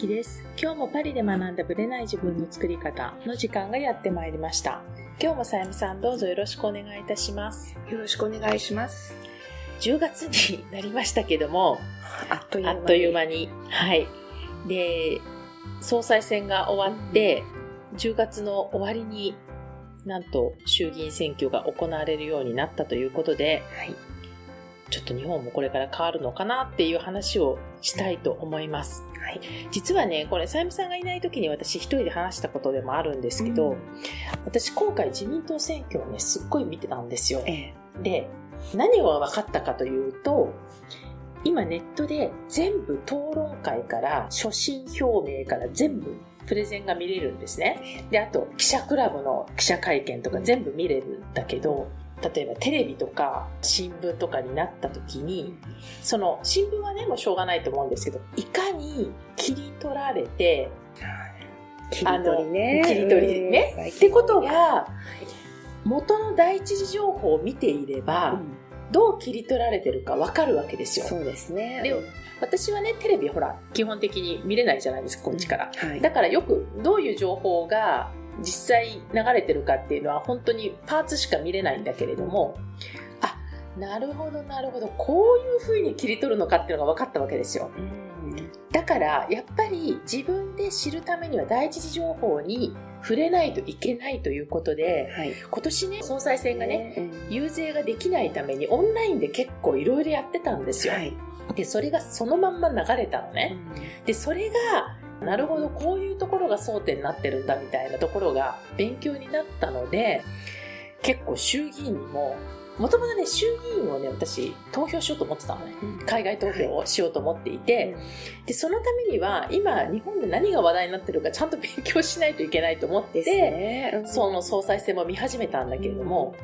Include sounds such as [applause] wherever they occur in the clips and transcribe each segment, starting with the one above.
きです。今日もパリで学んだブレない自分の作り方の時間がやってまいりました。今日もさやみさんどうぞよろしくお願いいたします。よろしくお願いします。10月になりましたけども、あっという間に。あっという間に。はい。で、総裁選が終わって、10月の終わりになんと衆議院選挙が行われるようになったということで、はい。ちょっと日本もこれから変わるのかなっていう話をしたいと思います。はい。実はね、これ、さゆみさんがいない時に私一人で話したことでもあるんですけど、うん私今回自民党選挙をね、すっごい見てたんですよ。ええ。で、何が分かったかというと、今ネットで全部討論会から所信表明から全部プレゼンが見れるんですね。で、あと記者クラブの記者会見とか全部見れるんだけど、例えばテレビとか新聞とかになった時に、その新聞はね、もうしょうがないと思うんですけど、いかに切り取られて、切り取りね。切り取りねうんってこと、は、元の第一次情報を見ていれば、うんどう切り取られてるかわかるわけですよ。そうですね。で私はね、テレビほら、基本的に見れないじゃないですか、こっちから。はい。だからよくどういう情報が実際流れてるかっていうのは本当にパーツしか見れないんだけれども、あ、なるほどなるほど、こういう風に切り取るのかっていうのが分かったわけですよ。うんだから、やっぱり自分で知るためには第一次情報に触れないといけないということで、はい。今年ね、総裁選がね、うん遊説ができないためにオンラインで結構いろいろやってたんですよ。はい。で、それがそのまんま流れたのね。で、それが、なるほど、こういうところが争点になってるんだみたいなところが勉強になったので、結構衆議院にも、もともとね、衆議院をね、私、投票しようと思ってたのね。うん海外投票をしようと思っていて、で、そのためには、今、日本で何が話題になってるかちゃんと勉強しないといけないと思って、ね。うんその総裁選も見始めたんだけれども、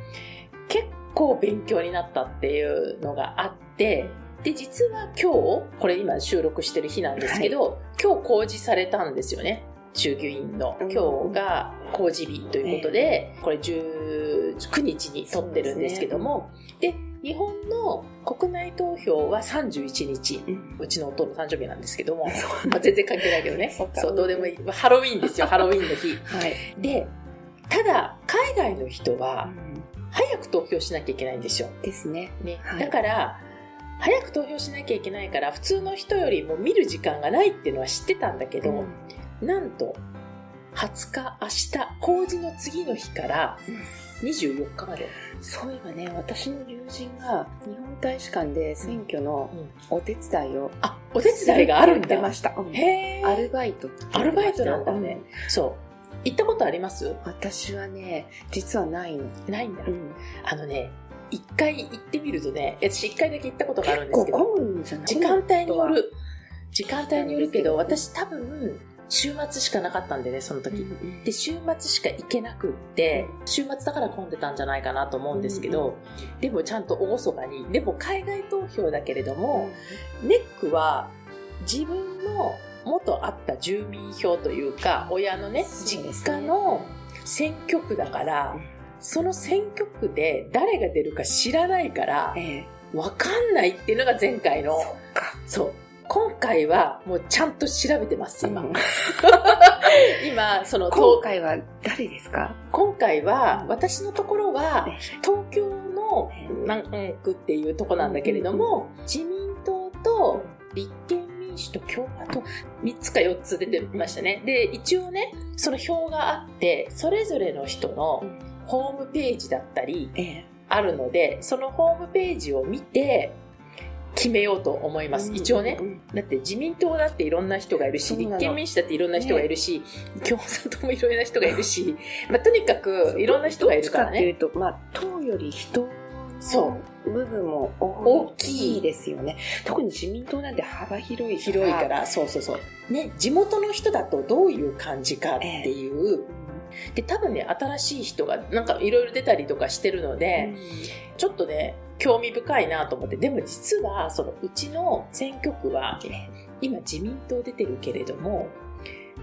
結構勉強になったっていうのがあって、で、実は今日、これ今収録してる日なんですけど、今日公示されたんですよね。衆議院の。うん今日が公示日ということで、これ19日に撮ってるんですけども、で日本の国内投票は31日。うちの夫の誕生日なんですけども、[laughs] まあ全然関係ないけどね。そう、どうでもいい。ハロウィーンですよ、[laughs] ハロウィーンの日。はい。で、ただ、海外の人うは、ん早く投票しなきゃいけないんですよ。ですね。ね。はいだから、早く投票しなきゃいけないから、普通の人よりも見る時間がないっていうのは知ってたんだけど、なんと、20日、明日、公示の次の日から24日まで。そういえばね、私の友人が日本大使館で選挙のうんお手伝いをあ、お手伝いがあるんだ。ました。うんへーアルバイトアルバイトなんだね。そう。行ったことあります？うん私はね、実はないの。ないんだ。うんあのね、一回行ってみるとね、私一回だけ行ったことがあるんですけど、時間帯による。時間帯によるけど、私多分、週末しかなかったんでね、その時。うんで、週末しか行けなくって、週末だから混んでたんじゃないかなと思うんですけど、でもちゃんと厳かに、でも海外投票だけれども、ネックは自分の元あった住民票というか、親のね、実家の選挙区だから、その選挙区で誰が出るか知らないから、ええ。わかんないっていうのが前回の、そっか。そう。今回はもうちゃんと調べてます、今。うん。[laughs] 今、その、今と回は誰ですか？今回は、私のところは、ね。東京の南区っていうとこなんだけれども、自民党と立憲民主と共和党、3つか4つ出てましたね。で、一応ね、その表があって、それぞれの人のホームページだったりええあるので、そのホームページを見て決めようと思います。一応ねう。んだって自民党だっていろんな人がいるし、立憲民主だっていろんな人がいるし、共産党もいろんな人がいるし、[laughs] まあ、とにかくいろんな人がいるからね。どっちかっていうと、まあ、党より人その部分も大きいですよね。特に自民党なんて幅広い広いか。ら、そうそうそう。ね、地元の人だとどういう感じかっていう。で、多分ね、新しい人がなんかいろいろ出たりとかしてるので、ちょっとね、興味深いなと思って。でも実は、そのうちの選挙区は、今自民党出てるけれども、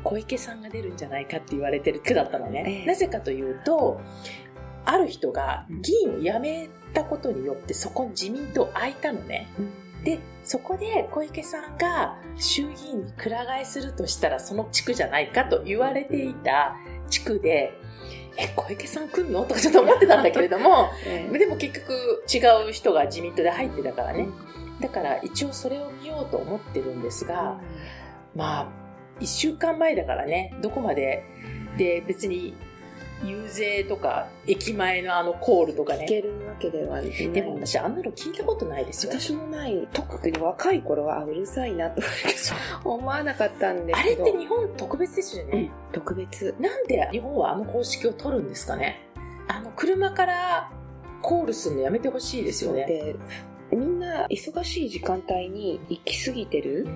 小池さんが出るんじゃないかって言われてる区だったのね。ええなぜかというと、ある人が議員を辞めたことによってそこに自民党空いたのね。うんで、そこで小池さんが衆議院にくら替えするとしたらその地区じゃないかと言われていた地区で、え、小池さん来んの？とかちょっと思ってたんだけれども、[laughs] えでも結局違う人が自民党で入ってたからね。だから一応それを見ようと思ってるんですが、まあ、一週間前だからね、どこまで、で、別に、遊説とか、駅前のあのコールとか聞ね。けるわけではない。でも私、あんなの聞いたことないですよ。私もない。特に若い頃はあうるさいなと思わなかったんですあれけど。って日本特別ですよね？うん。特別。なんで日本はあの方式を取るんですかね？あの、車からコールするのやめてほしいですよね。で、みんな忙しい時間帯に行き過ぎてる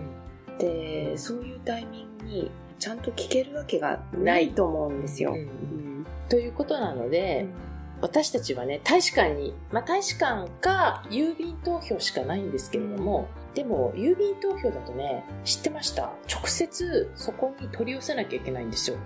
うんで、そういうタイミングにちゃんと聞けるわけがないと思うんですよ。うんうんということなので、私たちはね、大使館に、まあ大使館か郵便投票しかないんですけれども、でも郵便投票だとね、知ってました？直接そこに取り寄せなきゃいけないんですよ。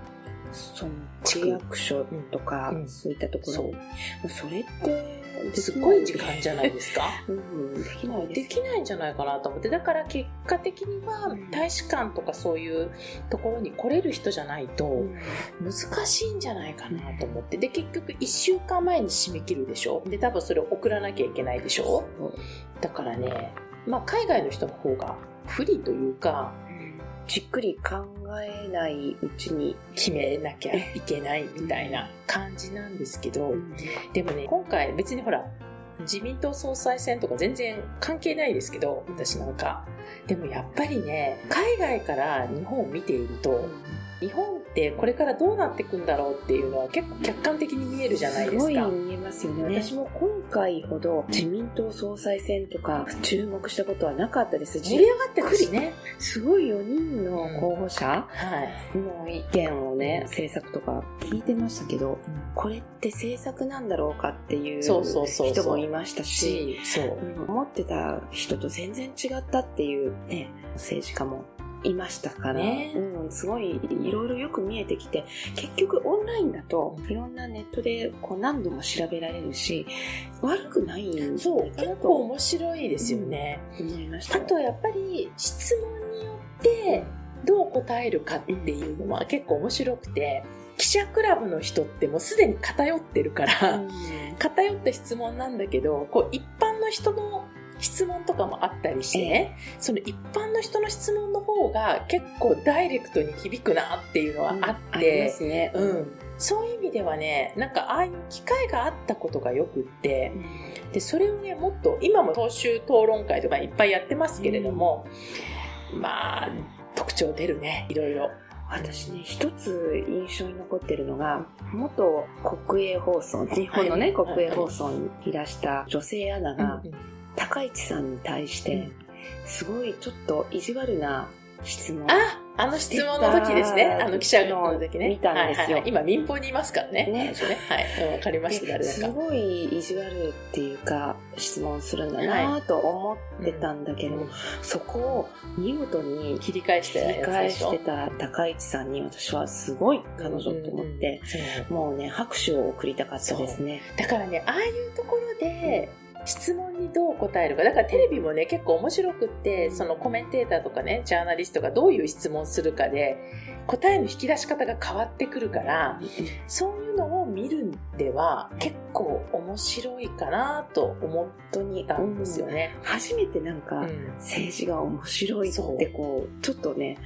その区。役所とか、うん。そういったところ。そう。に。それってすごい時間じゃないですか。うん、できないできないんじゃないかなと思って。だから結果的にはうん。大使館とかそういうところに来れる人じゃないとうん。難しいんじゃないかなと思って。で、結局1週間前に締め切るでしょ。で、多分それを送らなきゃいけないでしょ。だからね、まあ海外の人の方が不利というか、じっくり考えないうちに、決めなきゃいけないみたいな感じなんですけど、でもね、今回別にほら、自民党総裁選とか全然関係ないですけど、私なんか。でもやっぱりね、海外から日本を見ていると、日本ってこれからどうなっていくんだろうっていうのは結構客観的に見えるじゃないですか。すごい見えますよね。ね私も今回ほど自民党総裁選とか注目したことはなかったです。盛り上がってるしね。すごい4人の候補者。はい。の意見をね、政策とか聞いてましたけど、これって政策なんだろうかっていう人もいましたし、思ってた人と全然違ったっていうね、政治家もいましたから、ねうん、すごいいろいろよく見えてきて、結局オンラインだといろんなネットでこう何度も調べられるし、悪くないんじゃそう、結構と面白いですよね。思いました。あとやっぱり質問によってどう答えるかっていうのは結構面白くて、記者クラブの人ってもうすでに偏ってるから、うん偏った質問なんだけど、こう一般の人の質問とかもあったりしてね、その一般の人の質問の方が結構ダイレクトに響くなっていうのはあっありて、ますね。うん、そういう意味ではね、なんかああいう機会があったことがよくって、で、それをね、もっと、今も党首討論会とかいっぱいやってますけれども、まあ、特徴出るね、いろいろ。私ね、一つ印象に残ってるのが、元国営放送、日本のね、はい。国営放送にいらした女性アナが、うん高市さんに対して、すごいちょっと意地悪な質問。あ、あの質問の時ですね。あの記者の時ね。見たんですよはいはいはい今民放にいますからね。ねねはい。うんわかりました、誰だすか。ごい意地悪っていうか、質問するんだなと思ってたんだけれども、そこを見事に切り返して切り返してた高市さんに私はすごい彼女と思って、そうもうね、拍手を送りたかったですね。だからね、ああいうところで、質問にどう答えるか。だからテレビもね、結構面白くって、そのコメンテーターとかね、ジャーナリストがどういう質問するかで、答えの引き出し方が変わってくるから、そういうのを見るんでは結構面白いかなと思本当にったんですよね。初めてなんか、うん政治が面白いってこう、ちょっとね、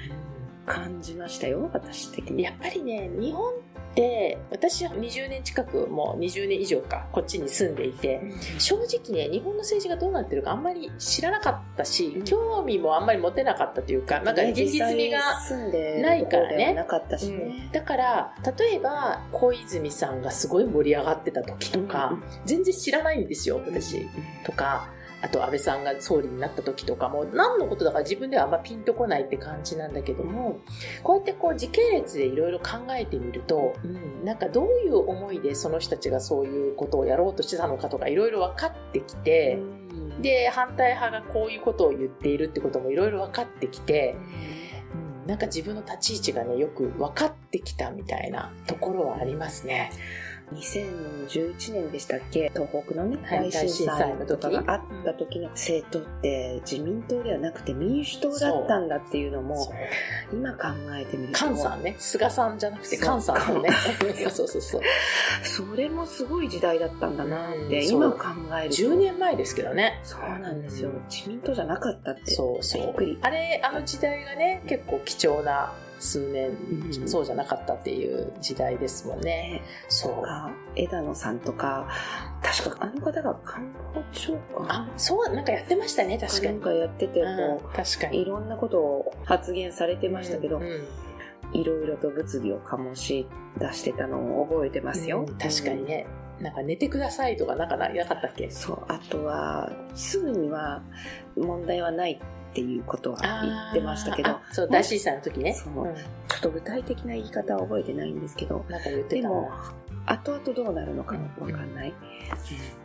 感じましたよ、私的に。やっぱりね、日本って、私は20年近く、もう20年以上か、こっちに住んでいて、正直ね、日本の政治がどうなってるかあんまり知らなかったし、うん。興味もあんまり持てなかったというか、なんかね現実味が、ないからねるところではなかったしうん。ね。だから、例えば、小泉さんがすごい盛り上がってた時とか、全然知らないんですよ、私。とか、あと安倍さんが総理になった時とかも、何のことだか自分ではあんまピンとこないって感じなんだけども、こうやってこう時系列でいろいろ考えてみると、うん、なんかどういう思いでその人たちがそういうことをやろうとしてたのかとかいろいろ分かってきて、うんで、反対派がこういうことを言っているってこともいろいろ分かってきて、うん、なんか自分の立ち位置がね、よく分かってきたみたいなところはありますね。2011年でしたっけ？東北のね、はい大震災とかが。あった時の政党って自民党ではなくて民主党だったんだっていうのも今考えてみると。菅さんね。菅さんじゃなくて菅さんのね。[laughs] そうそうそう。それもすごい時代だったんだなって、うん今考えると。10年前ですけどね。そうなんですよ、うん。自民党じゃなかったって。そうそう。びっくり。あれあの時代がね結構貴重な数年、うん。そうじゃなかったっていう時代ですもんね。ね。そう。か枝野さんとか確かあの方が官房長官あそうなんかやってましたね確かに。なんかやっててこう確かに。いろんなことを発言されてましたけど、うんうん。いろいろと物議を醸し出してたのを覚えてますよ。うん確かにね。なんか寝てくださいとかなんかななかったっけ？そう、あとは、すぐには問題はないっていうことは言ってましたけど、そう大震災の時ね。そう。ん。ちょっと具体的な言い方は覚えてないんですけど、なんか言ってた。でもな、後々どうなるのかもわかんない。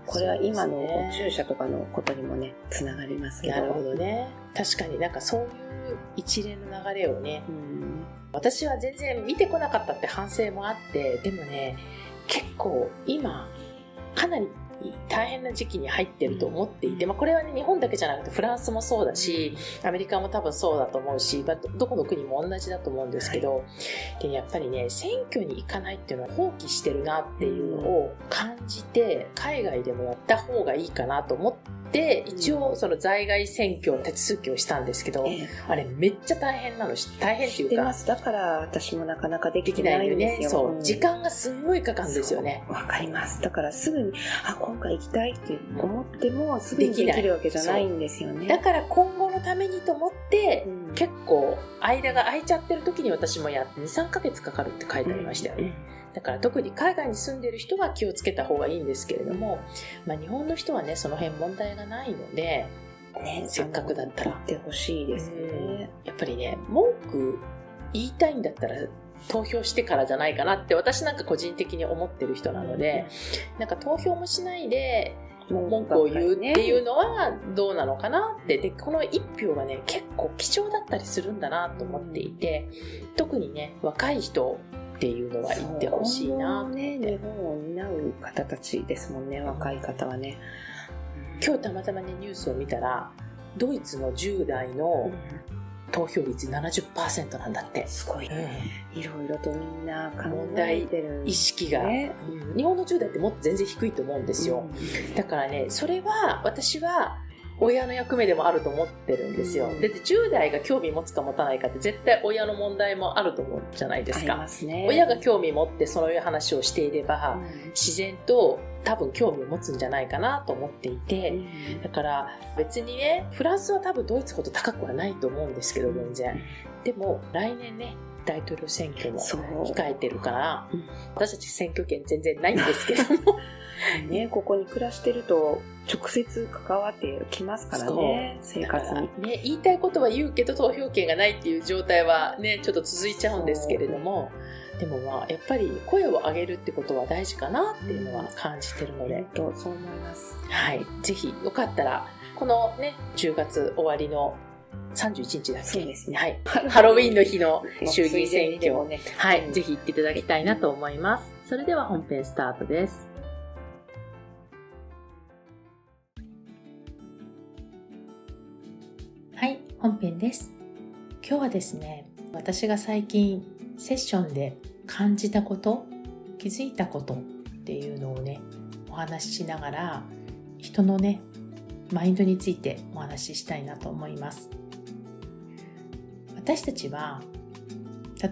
これは今のお注射とかのことにもね、つながりますけど。なるほどね。確かになんかそういう一連の流れをね。うん。私は全然見てこなかったって反省もあって。でもね結構今かなり大変な時期に入ってると思っていて、まあ、これはね日本だけじゃなくてフランスもそうだしアメリカも多分そうだと思うし、まあ、どどこの国も同じだと思うんですけど、でやっぱりね選挙に行かないっていうのは放棄してるなっていうのを感じて海外でもやった方がいいかなと思って一応その在外選挙手続きをしたんですけど、ええ。あれめっちゃ大変なのし大変っていうか知ってます。だから私もなかなかでできないいんですよ。ね。そう、ん。時間がすんごいかかるんですよね。わかります。だからすぐに、あ、今回行きたいって思っても、すぐにでできるわけじゃないんですよね。だから今後のためにと思って、うん。結構間が空いちゃってる時に私もやって23ヶ月かかるって書いてありましたよね、だから特に海外に住んでる人は気をつけた方がいいんですけれども、まあ、日本の人はねその辺問題がないのでうんね、せっかくだったら。行ってほしいですよね。やっぱりね文句言いたいんだったら投票してからじゃないかなって私なんか個人的に思ってる人なので、なんか投票もしないで文句を言うっていうのはどうなのかなってでこの一票がね結構貴重だったりするんだなと思っていて特にね若い人っていうのは言ってほしいな今後ね、日本を担う方たちですもんね、若い方はね。今日たまたまねニュースを見たらドイツの10代の投票率70%なんだって、すごい。ういろいろとみんな考問題えてる。ん意識が、ね。うん。日本の10代ってもっと全然低いと思うんですよ、うん。だからねそれは私は親の役目でもあると思ってるんですよ、うん。だって10代が興味持つか持たないかって絶対親の問題もあると思うじゃないですか。ますね。親が興味持ってそういう話をしていれば、うん。自然と多分興味を持つんじゃないかなと思っていて、うん。だから別にねフランスは多分ドイツほど高くはないと思うんですけど全然。でも来年ね大統領選挙も。控えてるからうん。私たち選挙権全然ないんですけども [laughs] ね、ここに暮らしてると直接関わってきますからね、生活に。ね言いたいことは言うけど投票権がないっていう状態はねちょっと続いちゃうんですけれどもでもまあやっぱり声を上げるってことは大事かなっていうのは感じてるので、本当そう思います。はい、ぜひよかったらこのね10月終わりの31日だっけ？そうですね。はい、ハロウィン。の日の衆議院選挙。ついでにでもね、はい、うんぜひ行っていただきたいなと思います。それでは本編スタートです。本編です。今日はですね、私が最近セッションで感じたこと、気づいたことっていうのをね、お話ししながら、人のね、マインドについてお話ししたいなと思います。私たちは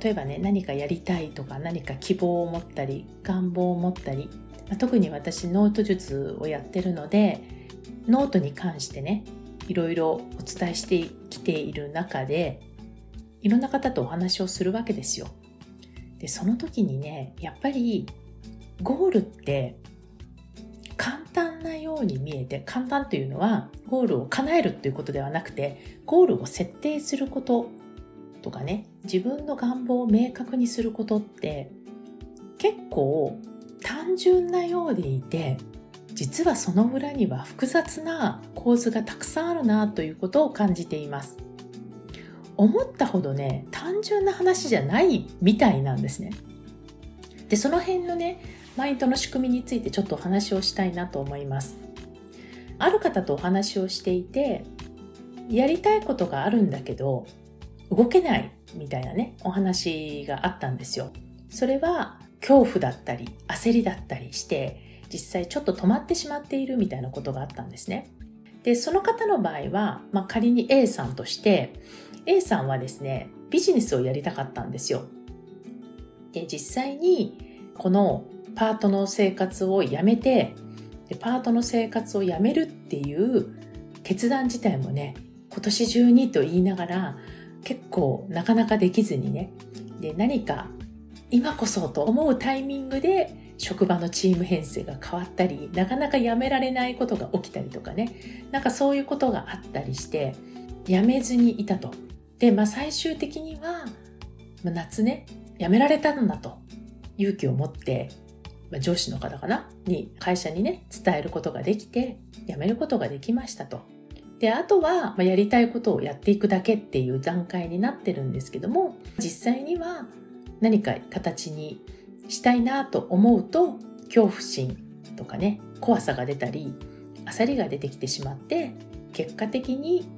例えばね何かやりたいとか何か希望を持ったり願望を持ったり、特に私ノート術をやってるのでノートに関してねいろいろお伝えしてきている中でいろんな方とお話をするわけですよ。でその時にねやっぱりゴールって簡単なように見えて簡単というのはゴールを叶えるっていうことではなくてゴールを設定することとかね自分の願望を明確にすることって結構単純なようでいて実はその裏には複雑な構図がたくさんあるなということを感じています。思ったほどね単純な話じゃないみたいなんですね。でその辺のねマインドの仕組みについてちょっとお話をしたいなと思います。ある方とお話をしていてやりたいことがあるんだけど動けないみたいなねお話があったんですよ。それは恐怖だったり焦りだったりして実際ちょっと止まってしまっているみたいなことがあったんですね。でその方の場合は、まあ、仮に A さんとして A さんはですねビジネスをやりたかったんですよ。で実際にこのパートの生活をやめてでパートの生活をやめるっていう決断自体もね今年中にと言いながら結構なかなかできずにね。で何か今こそと思うタイミングで職場のチーム編成が変わったりなかなかやめられないことが起きたりとかね。なんかそういうことがあったりしてやめずにいたと。で、まあ、最終的には、まあ、夏ね辞められたんだと。勇気を持って、まあ、上司の方かな？に会社にね伝えることができて辞めることができましたと。で、あとは、まあ、やりたいことをやっていくだけっていう段階になってるんですけども、実際には何か形にしたいなと思うと、恐怖心とかね、怖さが出たり、焦りが出てきてしまって、結果的に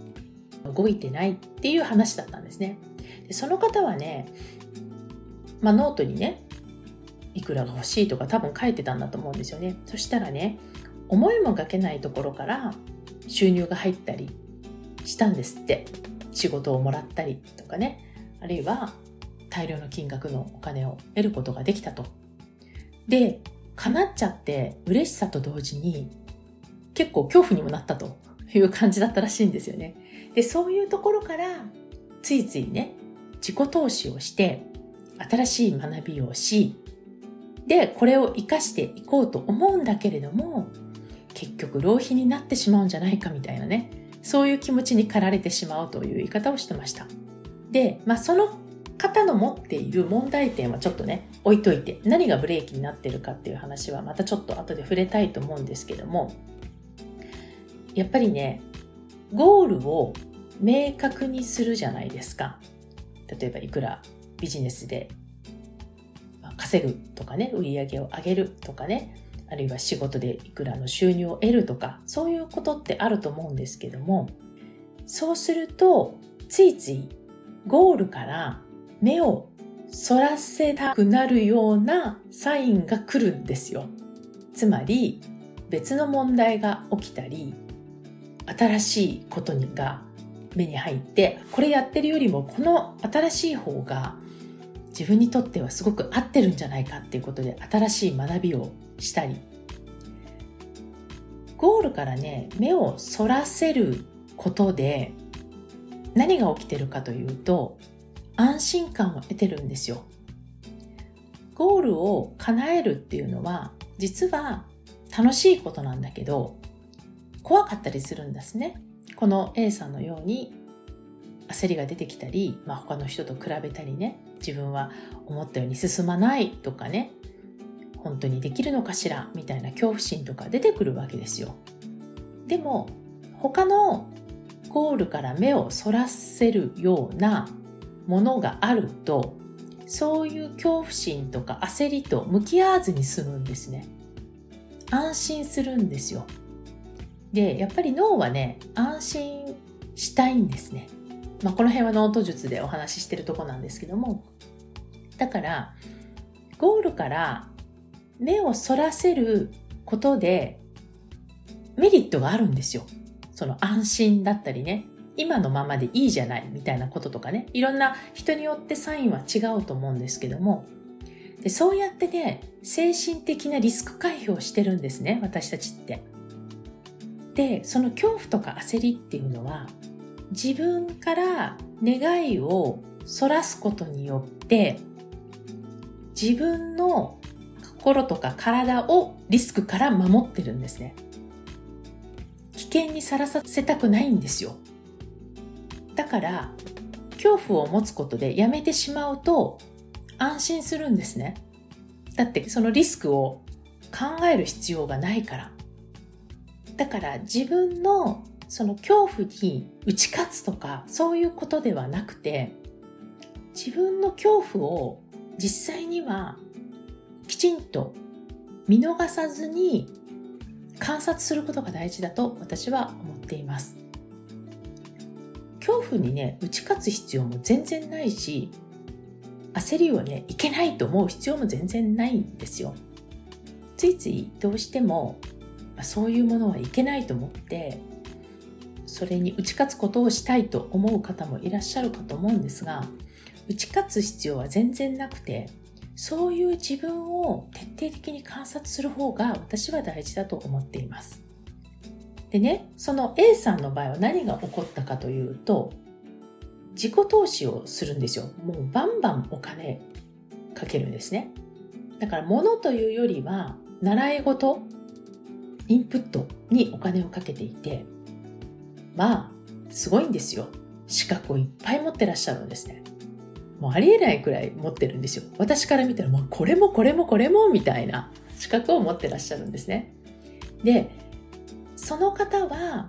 動いてないっていう話だったんですね。でその方はね、まあ、ノートにね、いくらが欲しいとか多分書いてたんだと思うんですよね。そしたらね、思いもがけないところから収入が入ったりしたんですって仕事をもらったりとかねあるいは大量の金額のお金を得ることができたと。で叶っちゃって嬉しさと同時に結構恐怖にもなったという感じだったらしいんですよね。でそういうところからついついね自己投資をして新しい学びをしでこれを生かしていこうと思うんだけれども結局浪費になってしまうんじゃないかみたいなねそういう気持ちに駆られてしまうという言い方をしてました。で、まあ、その方の持っている問題点はちょっとね置いといて何がブレーキになってるかっていう話はまたちょっと後で触れたいと思うんですけどもやっぱりねゴールを明確にするじゃないですか。例えばいくらビジネスで稼ぐとかね売り上げを上げるとかねあるいは仕事でいくらの収入を得るとか、そういうことってあると思うんですけども、そうすると、ついついゴールから目を反らせたくなるようなサインが来るんですよ。つまり、別の問題が起きたり、新しいことにが目に入って、これやってるよりもこの新しい方が自分にとってはすごく合ってるんじゃないかっていうことで新しい学びをしたりゴールからね目をそらせることで何が起きてるかというと安心感を得てるんですよゴールを叶えるっていうのは実は楽しいことなんだけど怖かったりするんですねこの A さんのように焦りが出てきたり、まあ、他の人と比べたりね自分は思ったように進まないとかね本当にできるのかしらみたいな恐怖心とか出てくるわけですよ。でも他のゴールから目をそらせるようなものがあるとそういう恐怖心とか焦りと向き合わずに済むんですね。安心するんですよ。で、やっぱり脳はね、安心したいんですね。まあ、この辺はノート術でお話ししてるとこなんですけども。だから、ゴールから目をそらせることでメリットがあるんですよ。その安心だったりね、今のままでいいじゃないみたいなこととかね、いろんな人によってサインは違うと思うんですけども、でそうやってね、精神的なリスク回避をしてるんですね、私たちって。で、その恐怖とか焦りっていうのは、自分から願いをそらすことによって、自分の心とか体をリスクから守ってるんですね。危険にさらさせたくないんですよ。だから、恐怖を持つことでやめてしまうと安心するんですね。だってそのリスクを考える必要がないから。だから自分のその恐怖に打ち勝つとかそういうことではなくて自分の恐怖を実際にはきちんと見逃さずに観察することが大事だと私は思っています恐怖にね打ち勝つ必要も全然ないし焦りをねいけないと思う必要も全然ないんですよついついどうしてもまそういうものはいけないと思ってそれに打ち勝つことをしたいと思う方もいらっしゃるかと思うんですが打ち勝つ必要は全然なくてそういう自分を徹底的に観察する方が私は大事だと思っています。でね、その A さんの場合は何が起こったかというと、自己投資をするんですよ。もうバンバンお金かけるんですね。だから物というよりは、習い事、インプットにお金をかけていて、まあ、すごいんですよ。資格をいっぱい持ってらっしゃるんですね。もうありえないくらい持ってるんですよ。私から見たらもうこれもこれもこれもみたいな資格を持ってらっしゃるんですね。で、その方は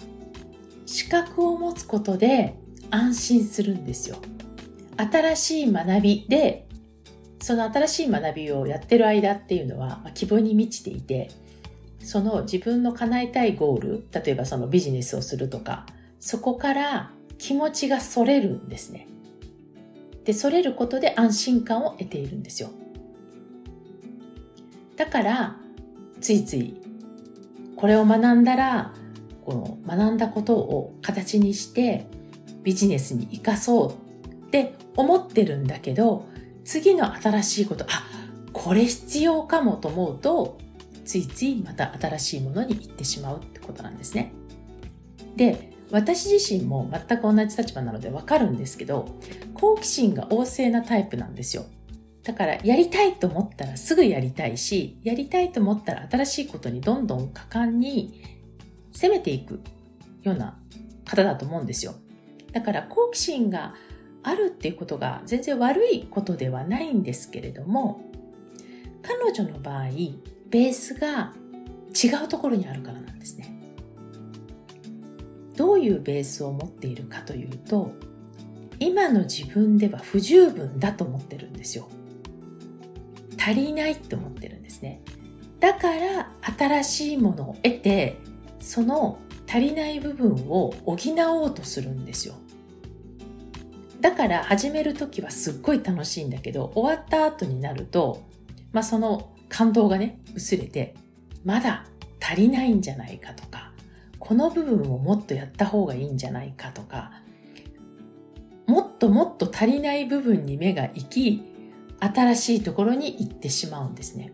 資格を持つことで安心するんですよ。新しい学びで、その新しい学びをやってる間っていうのは、希望に満ちていて、その自分の叶えたいゴール、例えばそのビジネスをするとか、そこから気持ちがそれるんですね。で、それることで安心感を得ているんですよ。だから、ついつい、これを学んだら、この学んだことを形にしてビジネスに生かそうって思ってるんだけど、次の新しいこと、あ、これ必要かもと思うと、ついついまた新しいものに行ってしまうってことなんですね。で、私自身も全く同じ立場なのでわかるんですけど、好奇心が旺盛なタイプなんですよ。だからやりたいと思ったらすぐやりたいし、やりたいと思ったら新しいことにどんどん果敢に攻めていくような方だと思うんですよ。だから好奇心があるっていうことが全然悪いことではないんですけれども、彼女の場合、ベースが違うところにあるからなんですね。どういうベースを持っているかというと今の自分では不十分だと思ってるんですよ足りないって思ってるんですね。だから新しいものを得てその足りない部分を補おうとするんですよ。だから始める時はすっごい楽しいんだけど終わった後になると、まあ、その感動がね薄れてまだ足りないんじゃないかとかこの部分をもっとやった方がいいんじゃないかとか、もっともっと足りない部分に目が行き、新しいところに行ってしまうんですね。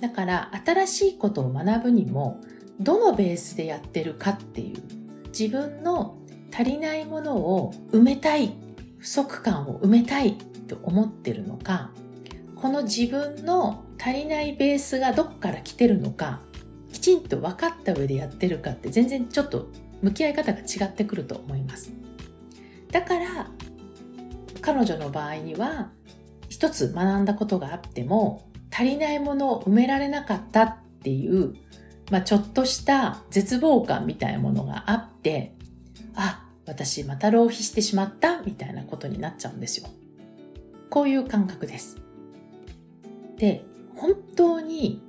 だから新しいことを学ぶにも、どのベースでやってるかっていう、自分の足りないものを埋めたい、不足感を埋めたいと思ってるのか、この自分の足りないベースがどこから来てるのか、きちんと分かった上でやってるかって全然ちょっと向き合い方が違ってくると思います。だから彼女の場合には一つ学んだことがあっても足りないものを埋められなかったっていう、まあ、ちょっとした絶望感みたいなものがあってあ私また浪費してしまったみたいなことになっちゃうんですよ。こういう感覚です。で本当に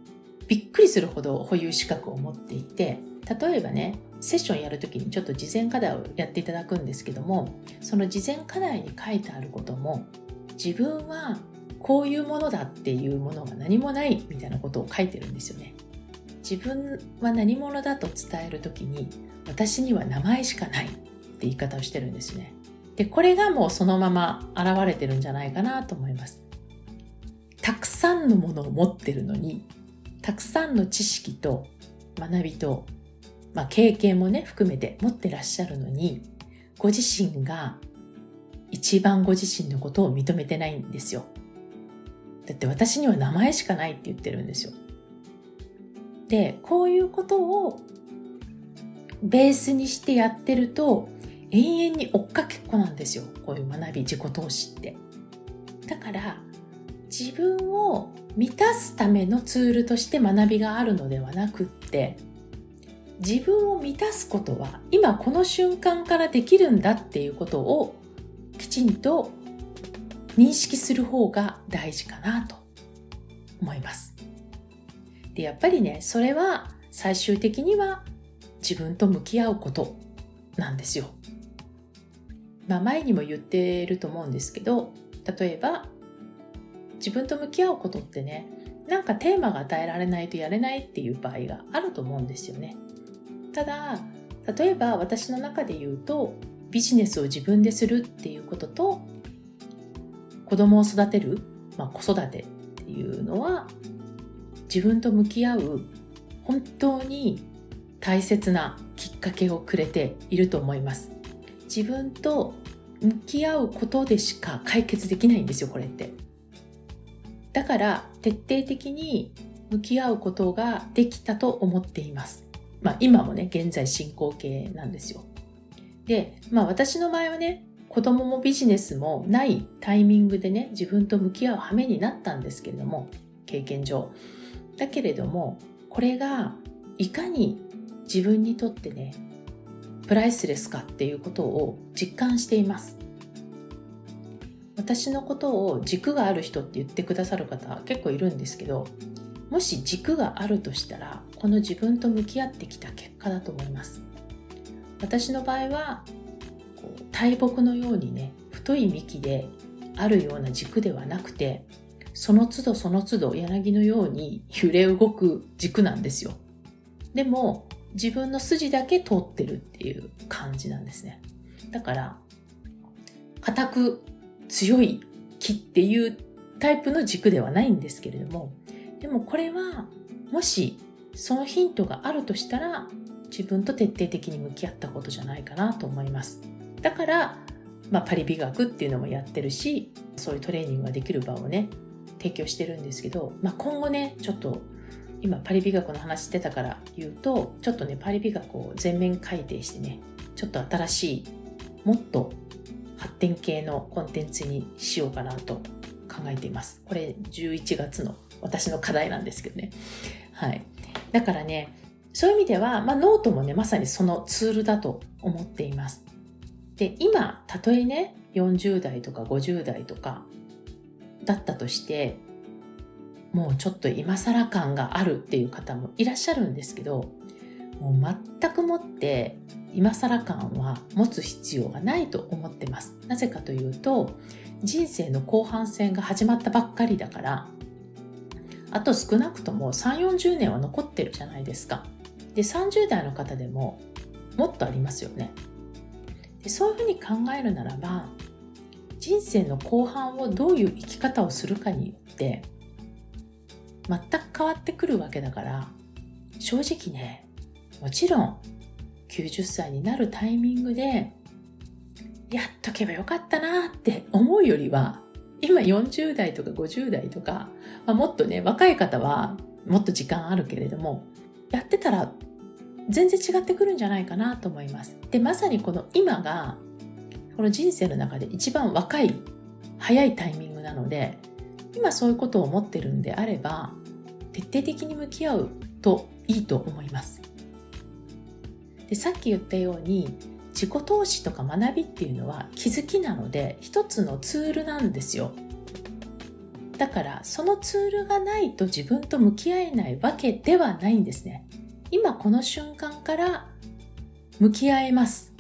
びっくりするほど保有資格を持っていて例えばねセッションやるときにちょっと事前課題をやっていただくんですけどもその事前課題に書いてあることも自分はこういうものだっていうものが何もないみたいなことを書いてるんですよね。自分は何者だと伝えるときに私には名前しかないって言い方をしてるんですね。でこれがもうそのまま現れてるんじゃないかなと思います。たくさんのものを持ってるのにたくさんの知識と学びと、まあ、経験もね含めて持ってらっしゃるのにご自身が一番ご自身のことを認めてないんですよ。だって私には名前しかないって言ってるんですよ。でこういうことをベースにしてやってると永遠に追っかけっこなんですよ。こういう学び自己投資って。だから自分を満たすためのツールとして学びがあるのではなくって自分を満たすことは今この瞬間からできるんだっていうことをきちんと認識する方が大事かなと思います。でやっぱりねそれは最終的には自分と向き合うことなんですよ。まあ、前にも言ってると思うんですけど例えば自分と向き合うことってねなんかテーマが与えられないとやれないっていう場合があると思うんですよね。ただ例えば私の中で言うとビジネスを自分でするっていうことと子供を育てる、まあ、子育てっていうのは自分と向き合う本当に大切なきっかけをくれていると思います。自分と向き合うことでしか解決できないんですよ、これって。だから徹底的に向き合うことができたと思っています。まあ今もね、現在進行形なんですよ。で、まあ私の場合はね、子供もビジネスもないタイミングでね、自分と向き合う羽目になったんですけれども、経験上。だけれども、これがいかに自分にとってね、プライスレスかっていうことを実感しています。私のことを軸がある人って言ってくださる方結構いるんですけどもし軸があるとしたらこの自分と向き合ってきた結果だと思います私の場合は大木のようにね太い幹であるような軸ではなくてその都度その都度柳のように揺れ動く軸なんですよ。でも自分の筋だけ通ってるっていう感じなんですね。だから固く強い木っていうタイプの軸ではないんですけれどもでもこれはもしそのヒントがあるとしたら自分と徹底的に向き合ったことじゃないかなと思いますだから、まあ、パリ美学っていうのもやってるしそういうトレーニングができる場をね提供してるんですけど、まあ、今後ねちょっと今パリ美学の話してたから言うとちょっとねパリ美学を全面改定してねちょっと新しいもっと発展系のコンテンツにしようかなと考えています。これ11月の私の課題なんですけどね。はい。だからね、そういう意味では、まあ、ノートもね、まさにそのツールだと思っています。で、今、たとえね、40代とか50代とかだったとして、もうちょっと今更感があるっていう方もいらっしゃるんですけど、もう全くもって今更感は持つ必要がないと思ってます。なぜかというと、人生の後半戦が始まったばっかりだから、あと少なくとも3、40年は残ってるじゃないですか。で、30代の方でももっとありますよね。でそういうふうに考えるならば、人生の後半をどういう生き方をするかによって、全く変わってくるわけだから、正直ね、もちろん90歳になるタイミングで、やっとけばよかったなって思うよりは、今40代とか50代とか、まあ、もっとね、若い方はもっと時間あるけれども、やってたら全然違ってくるんじゃないかなと思います。で、まさにこの今が、この人生の中で一番若い、早いタイミングなので、今そういうことを思ってるんであれば、徹底的に向き合うといいと思います。でさっき言ったように自己投資とか学びっていうのは気づきなので一つのツールなんですよだからそのツールがないと自分と向き合えないわけではないんですね。今この瞬間から向き合えます。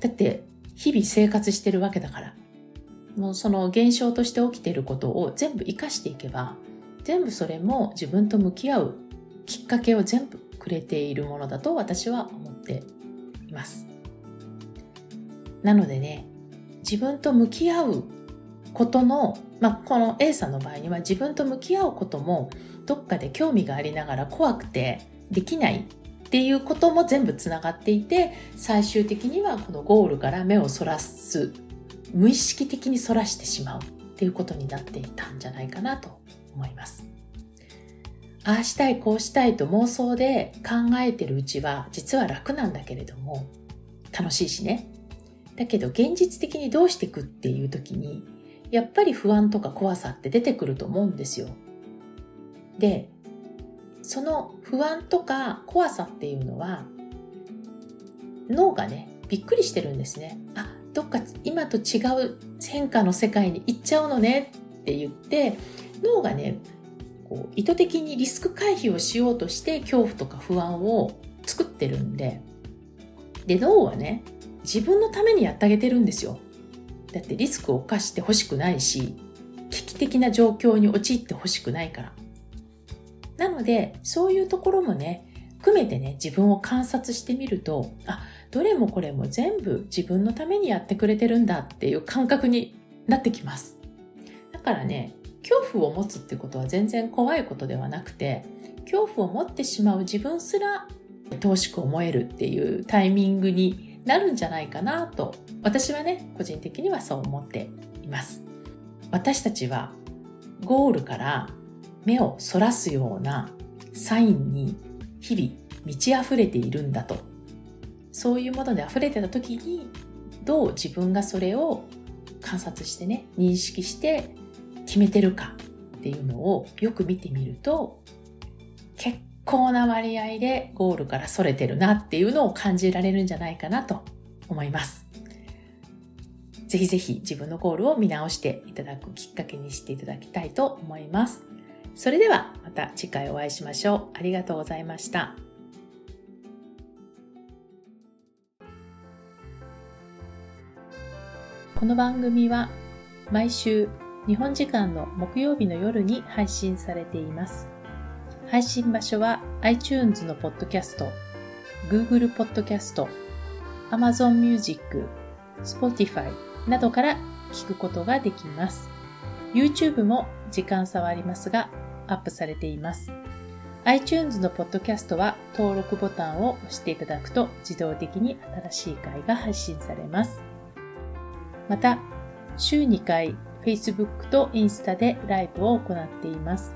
だって日々生活してるわけだから。もうその現象として起きていることを全部活かしていけば全部それも自分と向き合うきっかけを全部くれているものだと私は思っています。なのでね、自分と向き合うことの、まあ、この A さんの場合には自分と向き合うこともどっかで興味がありながら怖くてできないっていうことも全部つながっていて最終的にはこのゴールから目をそらす無意識的にそらしてしまうっていうことになっていたんじゃないかなと思います。ああしたいこうしたいと妄想で考えてるうちは実は楽なんだけれども楽しいしねだけど現実的にどうしていくっていう時にやっぱり不安とか怖さって出てくると思うんですよ。でその不安とか怖さっていうのは脳がねびっくりしてるんですね。あどっか今と違う変化の世界に行っちゃうのねって言って脳がねこう意図的にリスク回避をしようとして恐怖とか不安を作ってるんで、で、脳はね、自分のためにやってあげてるんですよ。だってリスクを冒してほしくないし、危機的な状況に陥ってほしくないから。なので、そういうところもね、含めてね、自分を観察してみると、あ、どれもこれも全部自分のためにやってくれてるんだっていう感覚になってきます。だからね、恐怖を持つってことは全然怖いことではなくて、恐怖を持ってしまう自分すら愛おしく思えるっていうタイミングになるんじゃないかなと、私はね、個人的にはそう思っています。私たちはゴールから目をそらすようなサインに日々満ち溢れているんだと。そういうもので溢れてた時にどう自分がそれを観察してね、認識して決めてるかっていうのをよく見てみると結構な割合でゴールからそれてるなっていうのを感じられるんじゃないかなと思います。ぜひぜひ自分のゴールを見直していただくきっかけにしていただきたいと思います。それではまた次回お会いしましょう。ありがとうございました。この番組は毎週日本時間の木曜日の夜に配信されています。配信場所は iTunes のポッドキャスト、Google ポッドキャスト、Amazon Music、Spotify などから聞くことができます。YouTube も時間差はありますがアップされています。iTunes のポッドキャストは登録ボタンを押していただくと自動的に新しい回が配信されます。また、週2回 Facebook とインスタでライブを行っています。